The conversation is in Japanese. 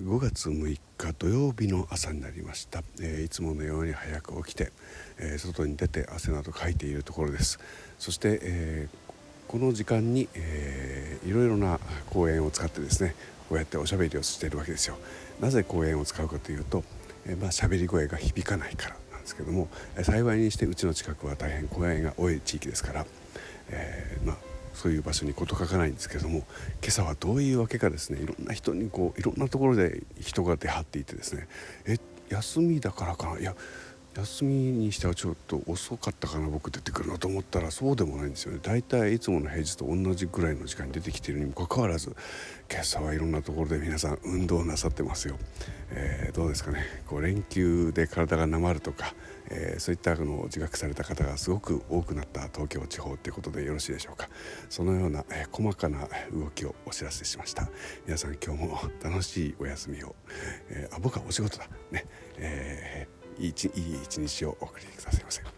5月6日土曜日の朝になりました、えー、いつものように早く起きて、えー、外に出て汗などかいているところです。そして、えー、この時間に、えー、いろいろな公園を使ってですねこうやっておしゃべりをしているわけですよ。なぜ公園を使うかというと、えー、まあ喋り声が響かないからなんですけども、えー、幸いにしてうちの近くは大変公園が多い地域ですから、えー、まあそういう場所に事欠かないんですけども今朝はどういうわけかですねいろんな人にこういろんなところで人が出張っていてですねえ休みだからかな？いや休みにしてはちょっと遅かったかな僕出てくるのと思ったらそうでもないんですよね。だいたいつもの平日と同じぐらいの時間に出てきてるにもかかわらず今朝はいろんなところで皆さん運動なさってますよ、えー、どうですかね。こう連休で体がなまるとか、えー、そういったの自覚された方がすごく多くなった東京地方ということでよろしいでしょうか。そのような、えー、細かな動きをお知らせしました。皆さん今日も楽しいお休みを、えー、あ僕はお仕事だ。ね、えいい一日をお送りくださいませ。